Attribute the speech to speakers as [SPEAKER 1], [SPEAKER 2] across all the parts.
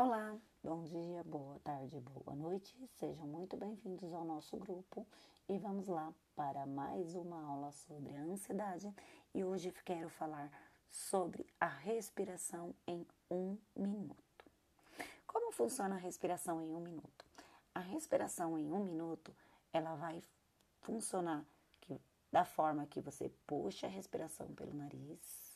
[SPEAKER 1] Olá, bom dia, boa tarde, boa noite. Sejam muito bem-vindos ao nosso grupo e vamos lá para mais uma aula sobre a ansiedade. E hoje quero falar sobre a respiração em um minuto. Como funciona a respiração em um minuto? A respiração em um minuto ela vai funcionar que, da forma que você puxa a respiração pelo nariz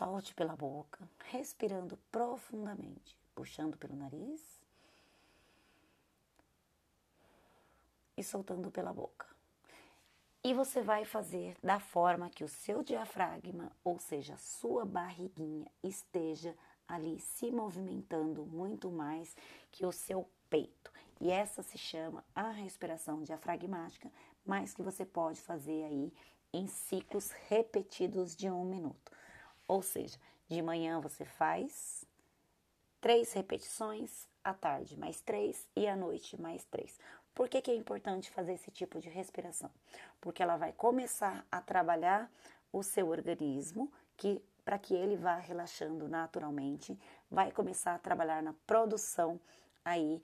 [SPEAKER 1] Solte pela boca, respirando profundamente, puxando pelo nariz e soltando pela boca. E você vai fazer da forma que o seu diafragma, ou seja, sua barriguinha, esteja ali se movimentando muito mais que o seu peito. E essa se chama a respiração diafragmática, mas que você pode fazer aí em ciclos repetidos de um minuto. Ou seja, de manhã você faz três repetições, à tarde mais três e à noite mais três. Por que, que é importante fazer esse tipo de respiração? Porque ela vai começar a trabalhar o seu organismo, que para que ele vá relaxando naturalmente, vai começar a trabalhar na produção aí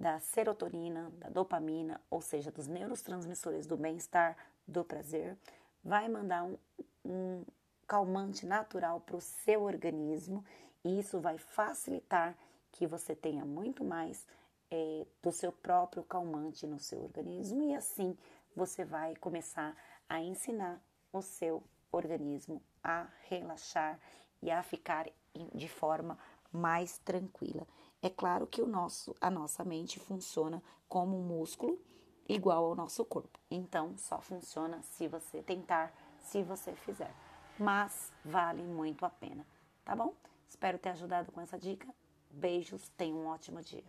[SPEAKER 1] da serotonina, da dopamina, ou seja, dos neurotransmissores do bem-estar, do prazer, vai mandar um, um, calmante natural para o seu organismo e isso vai facilitar que você tenha muito mais é, do seu próprio calmante no seu organismo e assim você vai começar a ensinar o seu organismo a relaxar e a ficar de forma mais tranquila. É claro que o nosso, a nossa mente funciona como um músculo igual ao nosso corpo. Então, só funciona se você tentar, se você fizer mas vale muito a pena, tá bom? Espero ter ajudado com essa dica. Beijos, tenha um ótimo dia.